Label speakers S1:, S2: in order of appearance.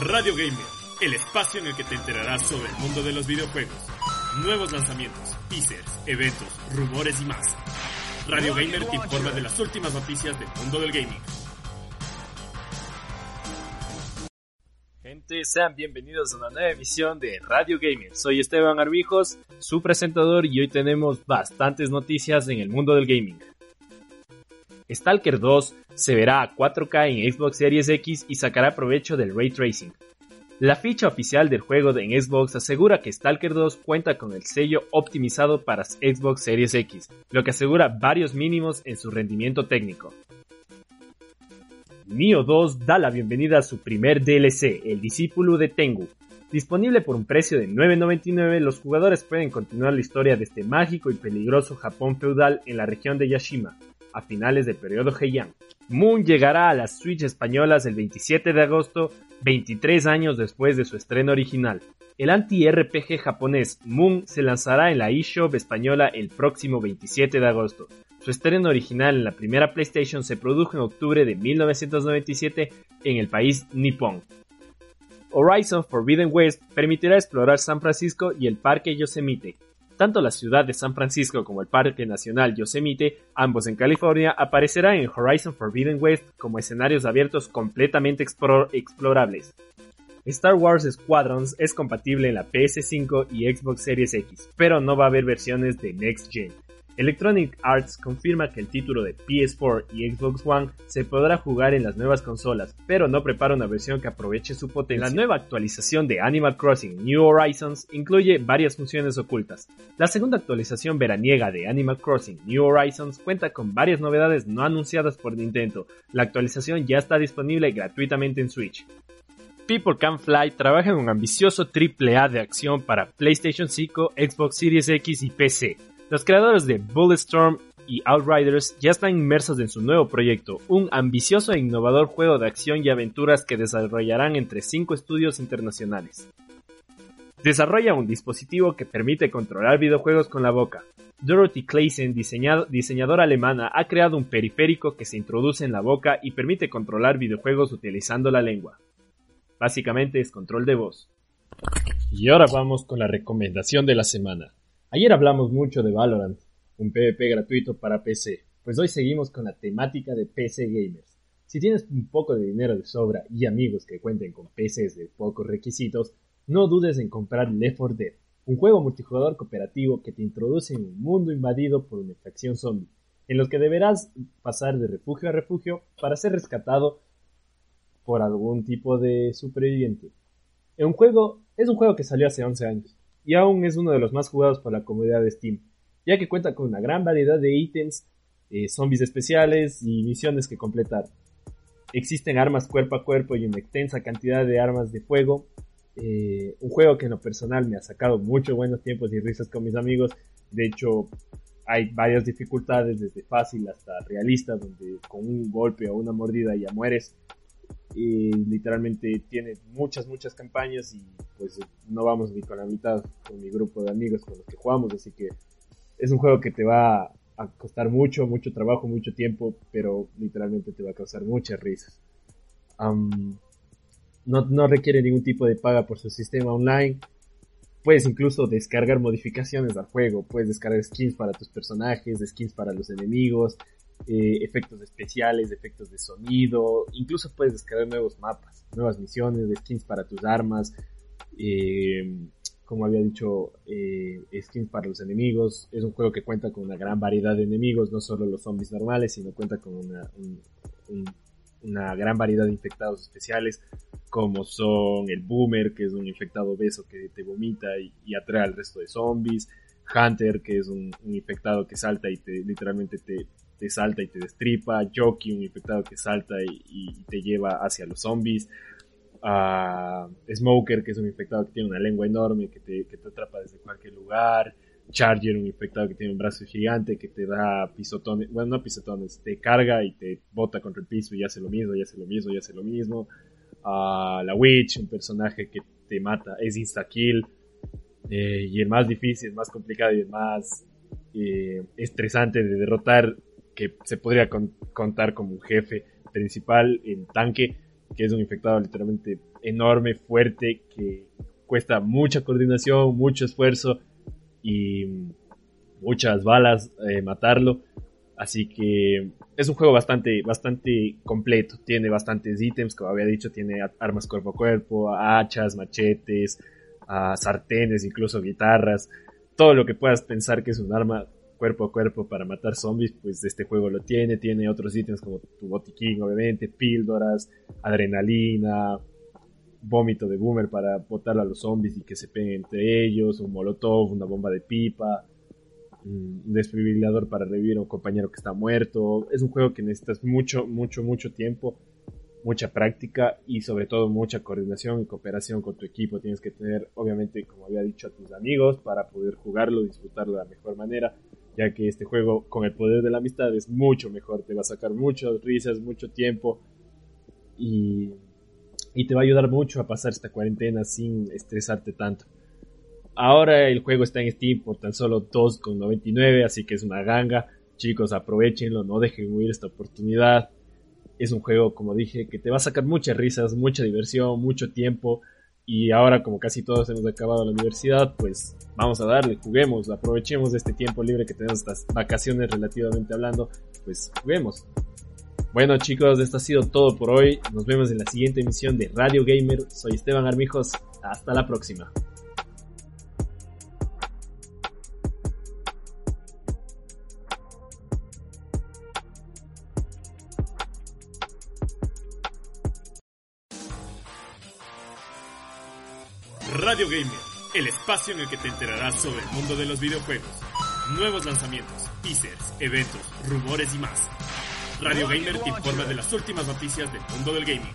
S1: Radio Gamer, el espacio en el que te enterarás sobre el mundo de los videojuegos, nuevos lanzamientos, teasers, eventos, rumores y más. Radio Gamer te informa de las últimas noticias del mundo del gaming.
S2: Gente, sean bienvenidos a una nueva emisión de Radio Gamer. Soy Esteban Arbijos, su presentador, y hoy tenemos bastantes noticias en el mundo del gaming. Stalker 2 se verá a 4K en Xbox Series X y sacará provecho del ray tracing. La ficha oficial del juego en Xbox asegura que Stalker 2 cuenta con el sello optimizado para Xbox Series X, lo que asegura varios mínimos en su rendimiento técnico. Nioh 2 da la bienvenida a su primer DLC, el discípulo de Tengu. Disponible por un precio de 9.99, los jugadores pueden continuar la historia de este mágico y peligroso Japón feudal en la región de Yashima, a finales del periodo Heian. Moon llegará a las Switch españolas el 27 de agosto, 23 años después de su estreno original. El anti-RPG japonés Moon se lanzará en la eShop española el próximo 27 de agosto. Su estreno original en la primera PlayStation se produjo en octubre de 1997 en el país nipón. Horizon Forbidden West permitirá explorar San Francisco y el Parque Yosemite, tanto la ciudad de San Francisco como el Parque Nacional Yosemite, ambos en California, aparecerán en Horizon Forbidden West como escenarios abiertos completamente explorables. Star Wars Squadrons es compatible en la PS5 y Xbox Series X, pero no va a haber versiones de Next Gen. Electronic Arts confirma que el título de PS4 y Xbox One se podrá jugar en las nuevas consolas, pero no prepara una versión que aproveche su potencia. La nueva actualización de Animal Crossing New Horizons incluye varias funciones ocultas. La segunda actualización veraniega de Animal Crossing New Horizons cuenta con varias novedades no anunciadas por Nintendo. La actualización ya está disponible gratuitamente en Switch. People Can Fly trabaja en un ambicioso AAA de acción para PlayStation 5, Xbox Series X y PC. Los creadores de Bulletstorm y Outriders ya están inmersos en su nuevo proyecto, un ambicioso e innovador juego de acción y aventuras que desarrollarán entre cinco estudios internacionales. Desarrolla un dispositivo que permite controlar videojuegos con la boca. Dorothy Clayson, diseñadora alemana, ha creado un periférico que se introduce en la boca y permite controlar videojuegos utilizando la lengua. Básicamente es control de voz. Y ahora vamos con la recomendación de la semana. Ayer hablamos mucho de Valorant, un PvP gratuito para PC, pues hoy seguimos con la temática de PC gamers. Si tienes un poco de dinero de sobra y amigos que cuenten con PCs de pocos requisitos, no dudes en comprar Left 4 Dead, un juego multijugador cooperativo que te introduce en un mundo invadido por una infección zombie, en los que deberás pasar de refugio a refugio para ser rescatado por algún tipo de superviviente. Es un juego, que salió hace 11 años y aún es uno de los más jugados por la comunidad de Steam, ya que cuenta con una gran variedad de ítems, eh, zombies especiales y misiones que completar. Existen armas cuerpo a cuerpo y una extensa cantidad de armas de fuego. Eh, un juego que en lo personal me ha sacado muchos buenos tiempos y risas con mis amigos. De hecho, hay varias dificultades, desde fácil hasta realista, donde con un golpe o una mordida ya mueres y literalmente tiene muchas, muchas campañas y pues no vamos ni con la mitad con mi grupo de amigos con los que jugamos, así que es un juego que te va a costar mucho, mucho trabajo, mucho tiempo, pero literalmente te va a causar muchas risas. no, no requiere ningún tipo de paga por su sistema online. Puedes incluso descargar modificaciones al juego, puedes descargar skins para tus personajes, skins para los enemigos, eh, efectos especiales, efectos de sonido, incluso puedes descargar nuevos mapas, nuevas misiones, skins para tus armas, eh, como había dicho, eh, skins para los enemigos. Es un juego que cuenta con una gran variedad de enemigos, no solo los zombies normales, sino cuenta con una, gran variedad de infectados especiales, como son el Boomer, que es un infectado obeso que te vomita y, y atrae al resto de zombies. Hunter, que es un, infectado que salta y te, literalmente te, te salta y te destripa, Jockey, un infectado que salta y, te lleva hacia los zombies, uh, Smoker, que es un infectado que tiene una lengua enorme, que te, que te atrapa desde cualquier lugar, Charger, un infectado que tiene un brazo gigante, que te da pisotones, bueno, no pisotones, te carga y te bota contra el piso y hace lo mismo, y hace lo mismo, y hace lo mismo. Uh, la Witch, un personaje que te mata, es insta-kill. Eh, y el más difícil, el más complicado y el más eh, estresante de derrotar, que se podría contar como un jefe principal, el tanque, que es un infectado literalmente enorme, fuerte, que cuesta mucha coordinación, mucho esfuerzo y muchas balas eh, matarlo. Así que es un juego bastante, bastante completo. Tiene bastantes ítems, como había dicho, tiene armas cuerpo a cuerpo, hachas, machetes, sartenes, incluso guitarras. Todo lo que puedas pensar que es un arma cuerpo a cuerpo para matar zombies, pues este juego lo tiene. Tiene otros ítems como tu botiquín, obviamente, píldoras, adrenalina, vómito de boomer para botar a los zombies y que se peguen entre ellos, un molotov, una bomba de pipa, un desfibrilador para revivir a un compañero que está muerto. Es un juego que necesitas mucho, mucho, mucho tiempo, mucha práctica y sobre todo mucha coordinación y cooperación con tu equipo. Tienes que tener, obviamente, como había dicho, a tus amigos para poder jugarlo, disfrutarlo de la mejor manera, ya que este juego con el poder de la amistad es mucho mejor, te va a sacar muchas risas, mucho tiempo y, y te va a ayudar mucho a pasar esta cuarentena sin estresarte tanto. Ahora el juego está en Steam por tan solo 2,99, así que es una ganga. Chicos, aprovechenlo, no dejen huir esta oportunidad. Es un juego, como dije, que te va a sacar muchas risas, mucha diversión, mucho tiempo. Y ahora, como casi todos hemos acabado la universidad, pues vamos a darle, juguemos, aprovechemos este tiempo libre que tenemos, estas vacaciones relativamente hablando, pues juguemos. Bueno chicos, esto ha sido todo por hoy. Nos vemos en la siguiente emisión de Radio Gamer. Soy Esteban Armijos. Hasta la próxima.
S1: Radio Gamer, el espacio en el que te enterarás sobre el mundo de los videojuegos, nuevos lanzamientos, teasers, eventos, rumores y más. Radio Gamer te informa de las últimas noticias del mundo del gaming.